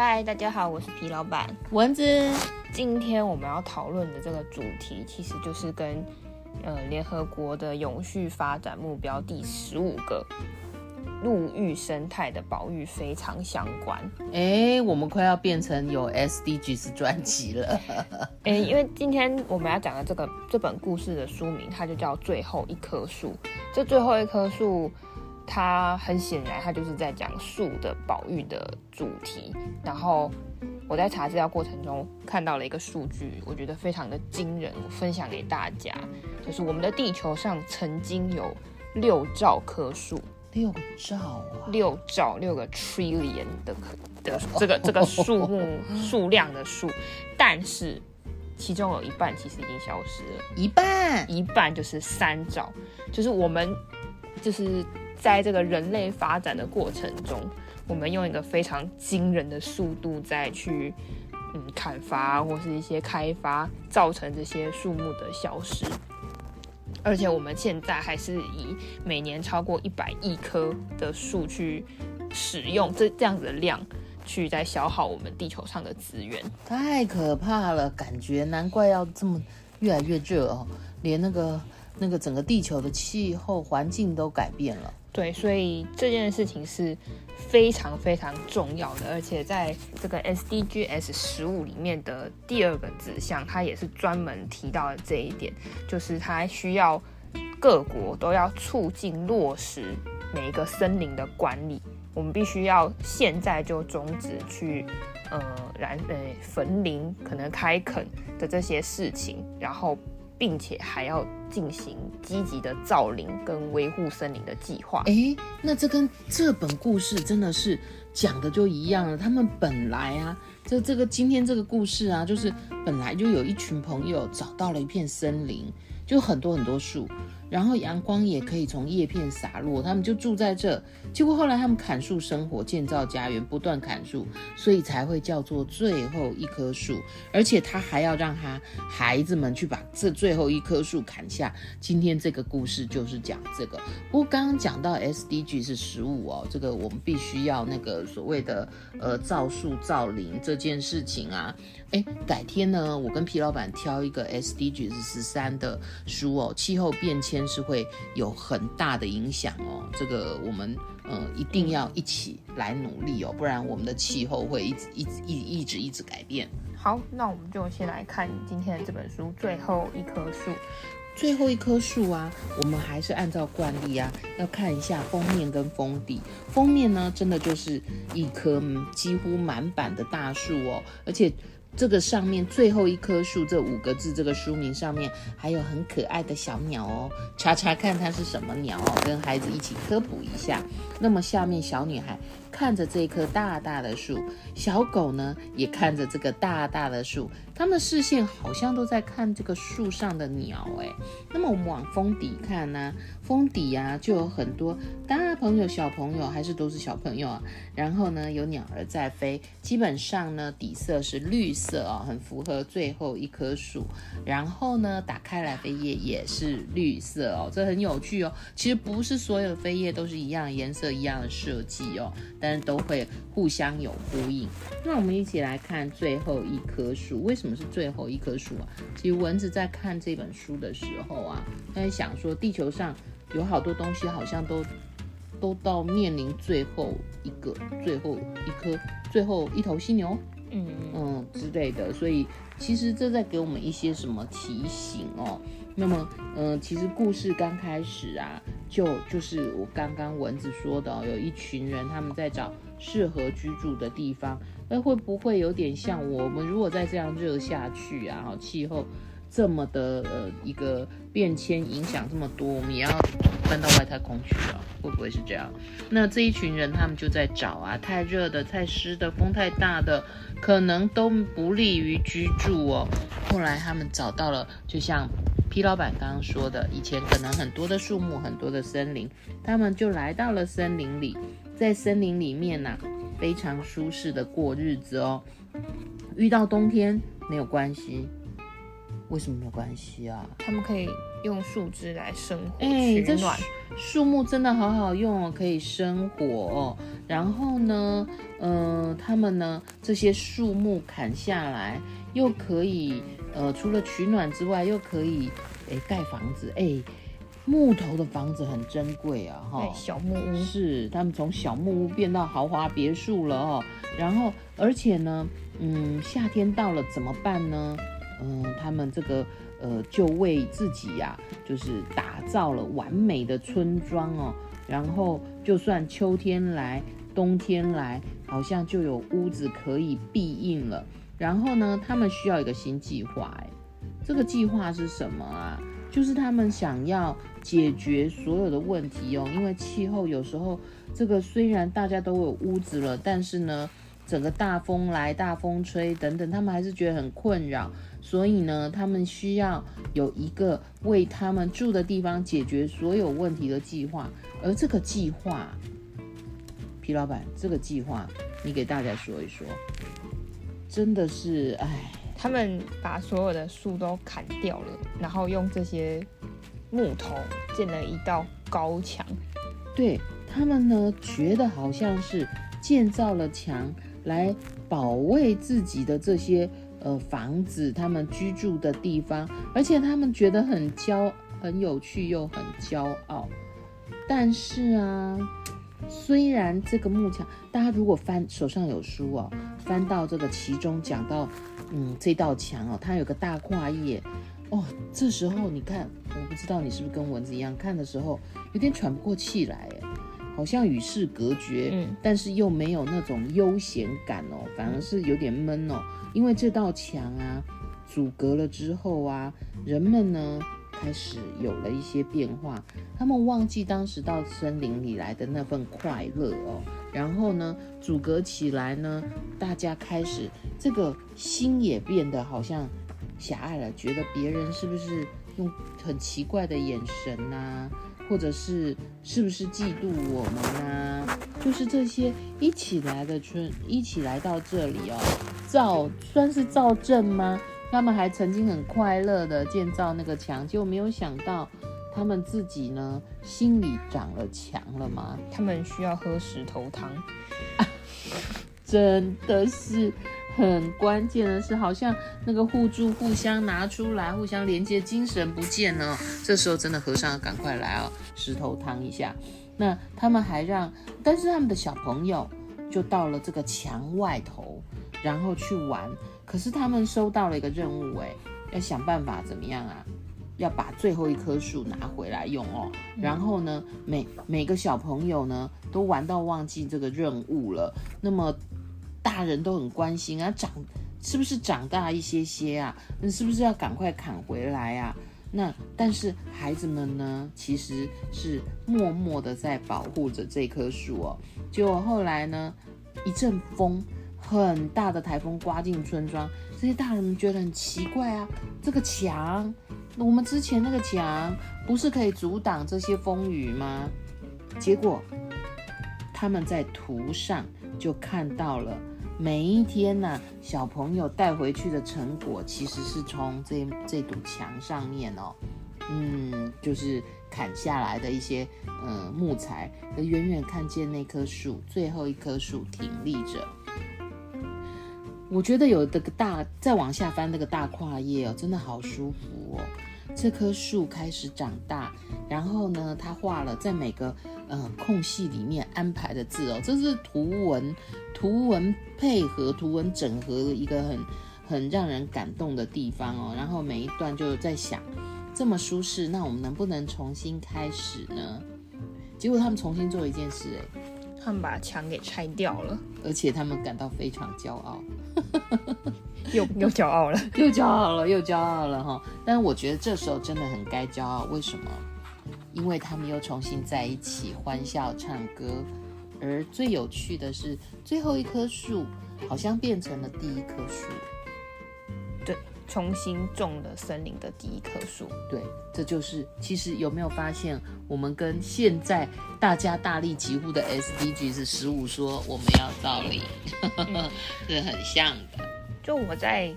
嗨，大家好，我是皮老板蚊子。今天我们要讨论的这个主题，其实就是跟呃联合国的永续发展目标第十五个。陆域生态的保育非常相关。哎，我们快要变成有 SDGs 专辑了。哎，因为今天我们要讲的这个这本故事的书名，它就叫《最后一棵树》。这最后一棵树，它很显然，它就是在讲树的保育的主题。然后我在查资料过程中看到了一个数据，我觉得非常的惊人，我分享给大家。就是我们的地球上曾经有六兆棵树。六兆啊，六兆六个 trillion 的的这个这个数目数量的数，但是其中有一半其实已经消失了，一半一半就是三兆，就是我们就是在这个人类发展的过程中，我们用一个非常惊人的速度在去嗯砍伐或是一些开发，造成这些树木的消失。而且我们现在还是以每年超过一百亿棵的树去使用这这样子的量，去在消耗我们地球上的资源，太可怕了，感觉难怪要这么越来越热哦，连那个那个整个地球的气候环境都改变了。对，所以这件事情是非常非常重要的，而且在这个 SDGs 十五里面的第二个指向，它也是专门提到了这一点，就是它需要各国都要促进落实每一个森林的管理，我们必须要现在就终止去呃燃呃焚林、可能开垦的这些事情，然后。并且还要进行积极的造林跟维护森林的计划。哎，那这跟这本故事真的是讲的就一样了。他们本来啊，这这个今天这个故事啊，就是本来就有一群朋友找到了一片森林，就很多很多树。然后阳光也可以从叶片洒落，他们就住在这。结果后来他们砍树生活，建造家园，不断砍树，所以才会叫做最后一棵树。而且他还要让他孩子们去把这最后一棵树砍下。今天这个故事就是讲这个。不过刚刚讲到 SDG 是十五哦，这个我们必须要那个所谓的呃造树造林这件事情啊。哎，改天呢，我跟皮老板挑一个 S D Gs 十三的书哦，气候变迁。是会有很大的影响哦，这个我们呃一定要一起来努力哦，不然我们的气候会一直一直一一直一直改变。好，那我们就先来看今天的这本书《最后一棵树》。最后一棵树啊，我们还是按照惯例啊，要看一下封面跟封底。封面呢，真的就是一棵几乎满版的大树哦，而且。这个上面最后一棵树这五个字，这个书名上面还有很可爱的小鸟哦，查查看它是什么鸟哦，跟孩子一起科普一下。那么下面小女孩看着这棵大大的树，小狗呢也看着这个大大的树，它们视线好像都在看这个树上的鸟哎。那么我们往封底看呢，封底啊就有很多大朋友、小朋友，还是都是小朋友啊。然后呢有鸟儿在飞，基本上呢底色是绿色哦，很符合最后一棵树。然后呢打开来飞页也是绿色哦，这很有趣哦。其实不是所有的飞叶都是一样颜色。一样的设计哦，是都会互相有呼应。那我们一起来看最后一棵树，为什么是最后一棵树啊？其实蚊子在看这本书的时候啊，他在想说，地球上有好多东西好像都都到面临最后一个、最后一颗、最后一头犀牛，嗯嗯之类的，所以其实这在给我们一些什么提醒哦。那么，嗯、呃，其实故事刚开始啊，就就是我刚刚蚊子说的，有一群人他们在找适合居住的地方，那会不会有点像我们如果再这样热下去啊，气候这么的呃一个变迁影响这么多，我们也要搬到外太空去了，会不会是这样？那这一群人他们就在找啊，太热的、太湿的、风太大的，可能都不利于居住哦。后来他们找到了，就像 P 老板刚刚说的，以前可能很多的树木、很多的森林，他们就来到了森林里，在森林里面呢、啊，非常舒适的过日子哦。遇到冬天没有关系。为什么没有关系啊？他们可以用树枝来生火取暖。暖。树木真的好好用哦，可以生火哦。然后呢，呃，他们呢，这些树木砍下来，又可以呃，除了取暖之外，又可以诶盖房子。诶，木头的房子很珍贵啊，哈、哦。小木屋是他们从小木屋变到豪华别墅了哦。然后，而且呢，嗯，夏天到了怎么办呢？嗯，他们这个呃，就为自己呀、啊，就是打造了完美的村庄哦。然后，就算秋天来，冬天来，好像就有屋子可以避应了。然后呢，他们需要一个新计划，哎，这个计划是什么啊？就是他们想要解决所有的问题哦。因为气候有时候，这个虽然大家都有屋子了，但是呢，整个大风来、大风吹等等，他们还是觉得很困扰。所以呢，他们需要有一个为他们住的地方解决所有问题的计划。而这个计划，皮老板，这个计划你给大家说一说。真的是，哎，他们把所有的树都砍掉了，然后用这些木头建了一道高墙。对，他们呢，觉得好像是建造了墙来保卫自己的这些。呃，房子，他们居住的地方，而且他们觉得很骄，很有趣又很骄傲。但是啊，虽然这个木墙，大家如果翻手上有书哦，翻到这个其中讲到，嗯，这道墙哦，它有个大跨页哦。这时候你看，我不知道你是不是跟蚊子一样，看的时候有点喘不过气来，好像与世隔绝，嗯，但是又没有那种悠闲感哦，反而是有点闷哦。因为这道墙啊，阻隔了之后啊，人们呢开始有了一些变化，他们忘记当时到森林里来的那份快乐哦，然后呢，阻隔起来呢，大家开始这个心也变得好像狭隘了，觉得别人是不是用很奇怪的眼神呐、或者是是不是嫉妒我们啊？就是这些一起来的村，一起来到这里哦。造算是造镇吗？他们还曾经很快乐的建造那个墙，结果没有想到他们自己呢心里长了墙了吗？他们需要喝石头汤，啊，真的是很关键的是，好像那个互助互相拿出来，互相连接，精神不见了。这时候真的和尚要赶快来哦，石头汤一下。那他们还让，但是他们的小朋友就到了这个墙外头。然后去玩，可是他们收到了一个任务，哎，要想办法怎么样啊？要把最后一棵树拿回来用哦。然后呢，每每个小朋友呢都玩到忘记这个任务了。那么大人都很关心啊，长是不是长大一些些啊？那是不是要赶快砍回来啊？那但是孩子们呢，其实是默默的在保护着这棵树哦。结果后来呢，一阵风。很大的台风刮进村庄，这些大人们觉得很奇怪啊，这个墙，我们之前那个墙不是可以阻挡这些风雨吗？结果他们在图上就看到了，每一天呢、小朋友带回去的成果其实是从这这堵墙上面哦，嗯，就是砍下来的一些嗯木材，远远看见那棵树，最后一棵树挺立着。我觉得有这个大，再往下翻那个大跨页哦，真的好舒服哦。这棵树开始长大，然后呢，他画了在每个呃空隙里面安排的字哦，这是图文，图文配合，图文整合的一个很很让人感动的地方哦。然后每一段就在想，这么舒适，那我们能不能重新开始呢？结果他们重新做一件事，哎。他们把墙给拆掉了，而且他们感到非常骄傲，又又骄傲了，又骄傲了，又骄傲了哈！但是我觉得这时候真的很该骄傲，为什么？因为他们又重新在一起欢笑唱歌。而最有趣的是，最后一棵树好像变成了第一棵树。对，重新种了森林的第一棵树。对，这就是其实有没有发现，我们跟现在大家大力疾呼的 SDGs 十五说我们要造林，嗯、是很像的。就我在。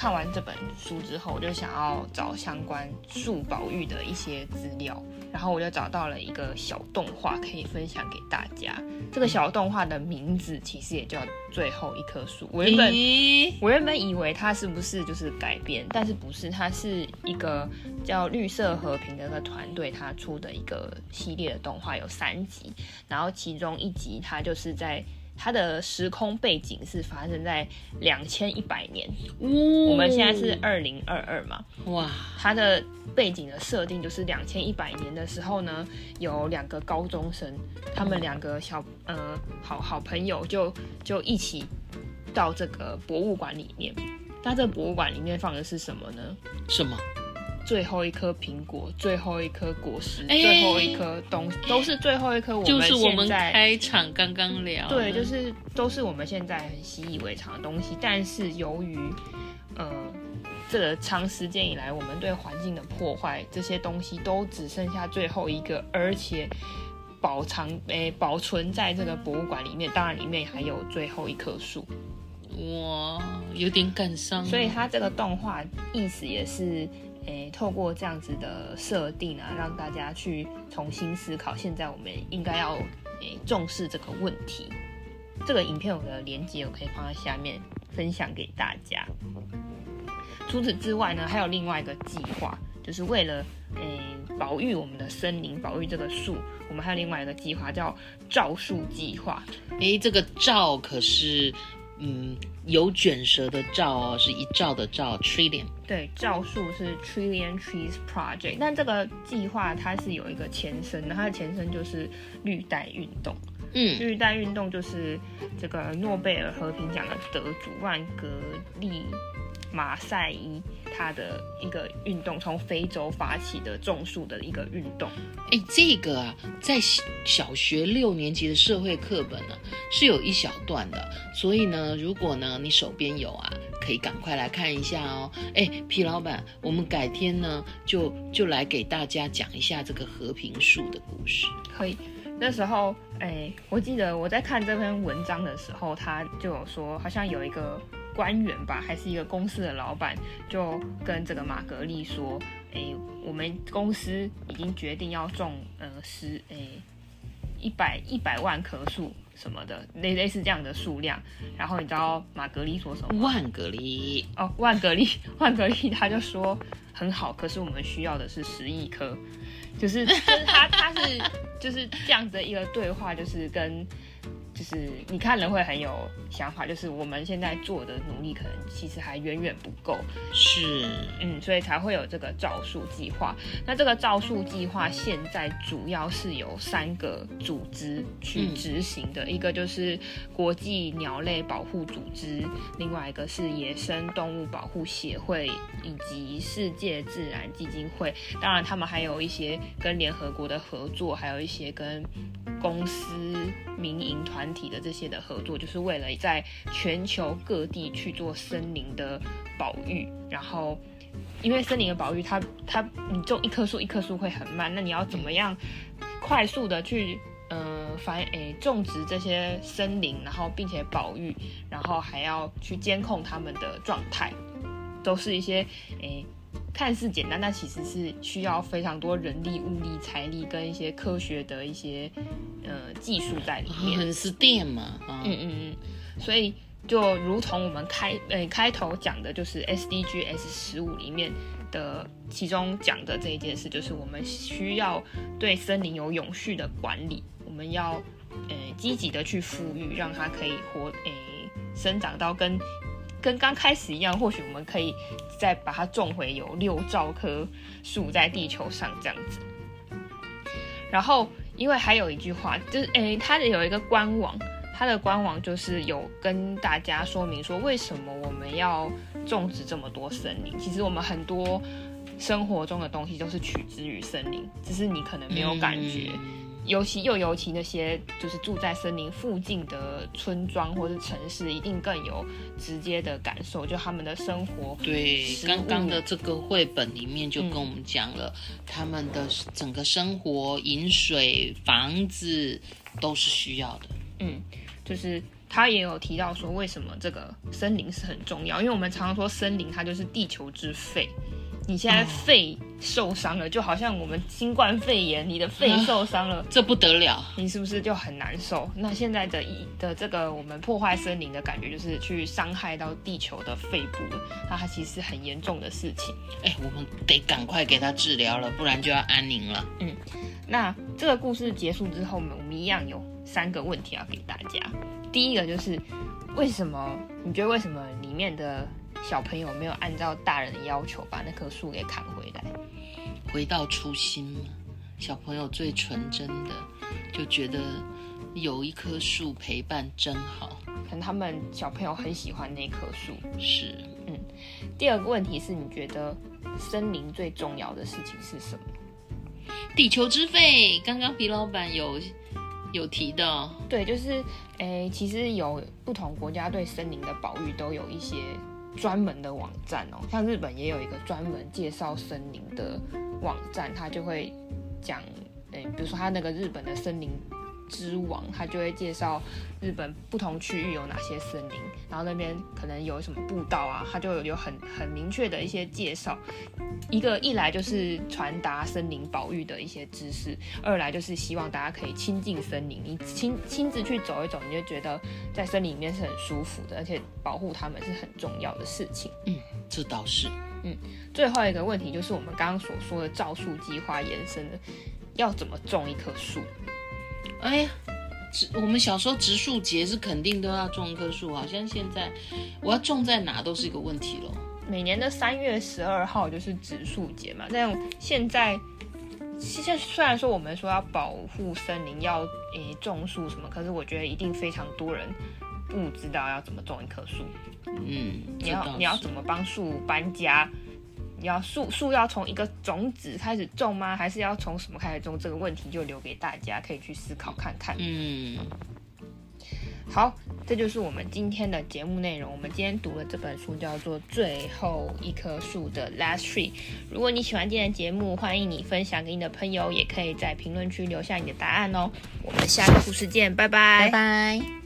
看完这本书之后，我就想要找相关树保育的一些资料，然后我就找到了一个小动画可以分享给大家。这个小动画的名字其实也叫《最后一棵树》。我原本我原本以为它是不是就是改编，但是不是，它是一个叫绿色和平的一个团队他出的一个系列的动画，有三集，然后其中一集它就是在。它的时空背景是发生在两千一百年，哦，我们现在是二零二二嘛，哇，它的背景的设定就是两千一百年的时候呢，有两个高中生，他们两个小呃好好朋友就就一起到这个博物馆里面，那这个博物馆里面放的是什么呢？什么？最后一颗苹果，最后一颗果实，欸、最后一颗东西，都是最后一颗。我们就是我们开场刚刚聊，对，就是都是我们现在很习以为常的东西。但是由于，呃，这个长时间以来我们对环境的破坏，这些东西都只剩下最后一个，而且保藏诶、欸、保存在这个博物馆里面。当然，里面还有最后一棵树。哇，有点感伤。所以它这个动画意思也是。诶，透过这样子的设定啊，让大家去重新思考，现在我们应该要诶重视这个问题。这个影片有个连接，我可以放在下面分享给大家。除此之外呢，还有另外一个计划，就是为了诶保育我们的森林，保育这个树，我们还有另外一个计划叫兆树计划。诶，这个兆可是。嗯，有卷舌的兆哦，是一兆的兆，trillion。对，兆数是 Trillion Trees Project，但这个计划它是有一个前身的，它的前身就是绿带运动。嗯，绿带运动就是这个诺贝尔和平奖的得主万格利。马赛伊他的一个运动，从非洲发起的种树的一个运动。哎，这个啊，在小学六年级的社会课本呢、啊，是有一小段的。所以呢，如果呢你手边有啊，可以赶快来看一下哦。哎，皮老板，我们改天呢就就来给大家讲一下这个和平树的故事。可以，那时候哎，我记得我在看这篇文章的时候，他就有说，好像有一个。官员吧，还是一个公司的老板，就跟这个玛格丽说：“哎，我们公司已经决定要种呃十诶一百一百万棵树什么的，类类似这样的数量。”然后你知道玛格丽说什么？万格丽哦，万格丽，万格丽，他就说很好，可是我们需要的是十亿棵，就是就是他他是就是这样子的一个对话，就是跟。就是你看了会很有想法，就是我们现在做的努力可能其实还远远不够，是，嗯，所以才会有这个造树计划。那这个造树计划现在主要是由三个组织去执行的，嗯、一个就是国际鸟类保护组织，另外一个是野生动物保护协会，以及世界自然基金会。当然，他们还有一些跟联合国的合作，还有一些跟公司、民营团体的这些的合作，就是为了在全球各地去做森林的保育。然后，因为森林的保育它，它你种一棵树，一棵树会很慢。那你要怎么样快速的去呃繁诶种植这些森林，然后并且保育，然后还要去监控他们的状态，都是一些诶。看似简单，但其实是需要非常多人力、物力、财力跟一些科学的一些呃技术在里面。很 STEAM 嘛，嗯嗯嗯。所以就如同我们开呃、欸、开头讲的，就是 SDGs 十五里面的其中讲的这一件事，就是我们需要对森林有永续的管理，我们要呃积极的去富裕，让它可以活诶、欸、生长到跟。跟刚开始一样，或许我们可以再把它种回有六兆棵树在地球上这样子。然后，因为还有一句话，就是诶，它的有一个官网，它的官网就是有跟大家说明说，为什么我们要种植这么多森林。其实我们很多生活中的东西都是取之于森林，只是你可能没有感觉。尤其又尤其那些就是住在森林附近的村庄或是城市，一定更有直接的感受，就他们的生活。对，刚刚的这个绘本里面就跟我们讲了，嗯、他们的整个生活、饮水、房子都是需要的。嗯，就是他也有提到说，为什么这个森林是很重要，因为我们常常说森林它就是地球之肺。你现在肺受伤了，就好像我们新冠肺炎，你的肺受伤了，这不得了，你是不是就很难受？那现在的一的这个我们破坏森林的感觉，就是去伤害到地球的肺部它其实很严重的事情。哎，我们得赶快给它治疗了，不然就要安宁了。嗯，那这个故事结束之后，我们我们一样有三个问题要给大家。第一个就是，为什么你觉得为什么里面的？小朋友没有按照大人的要求把那棵树给砍回来，回到初心嘛。小朋友最纯真的，就觉得有一棵树陪伴真好。可能他们小朋友很喜欢那棵树。是，嗯。第二个问题是你觉得森林最重要的事情是什么？地球之肺，刚刚皮老板有有提到。对，就是，诶，其实有不同国家对森林的保育都有一些。专门的网站哦，像日本也有一个专门介绍森林的网站，它就会讲，诶，比如说它那个日本的森林之王，他就会介绍日本不同区域有哪些森林，然后那边可能有什么步道啊，他就有很很明确的一些介绍。一个一来就是传达森林保育的一些知识，二来就是希望大家可以亲近森林，你亲亲自去走一走，你就觉得在森林里面是很舒服的，而且保护它们是很重要的事情。嗯，这倒是。嗯，最后一个问题就是我们刚刚所说的造树计划延伸的，要怎么种一棵树？哎呀，植我们小时候植树节是肯定都要种一棵树，好像现在我要种在哪都是一个问题了。每年的三月十二号就是植树节嘛，但现在现在虽然说我们说要保护森林，要诶种树什么，可是我觉得一定非常多人不知道要怎么种一棵树。嗯，你要你要怎么帮树搬家？你要树树要从一个种子开始种吗？还是要从什么开始种？这个问题就留给大家可以去思考看看。嗯，好，这就是我们今天的节目内容。我们今天读的这本书叫做《最后一棵树的 Last Tree》。如果你喜欢今天的节目，欢迎你分享给你的朋友，也可以在评论区留下你的答案哦。我们下个故事见，拜拜，拜拜。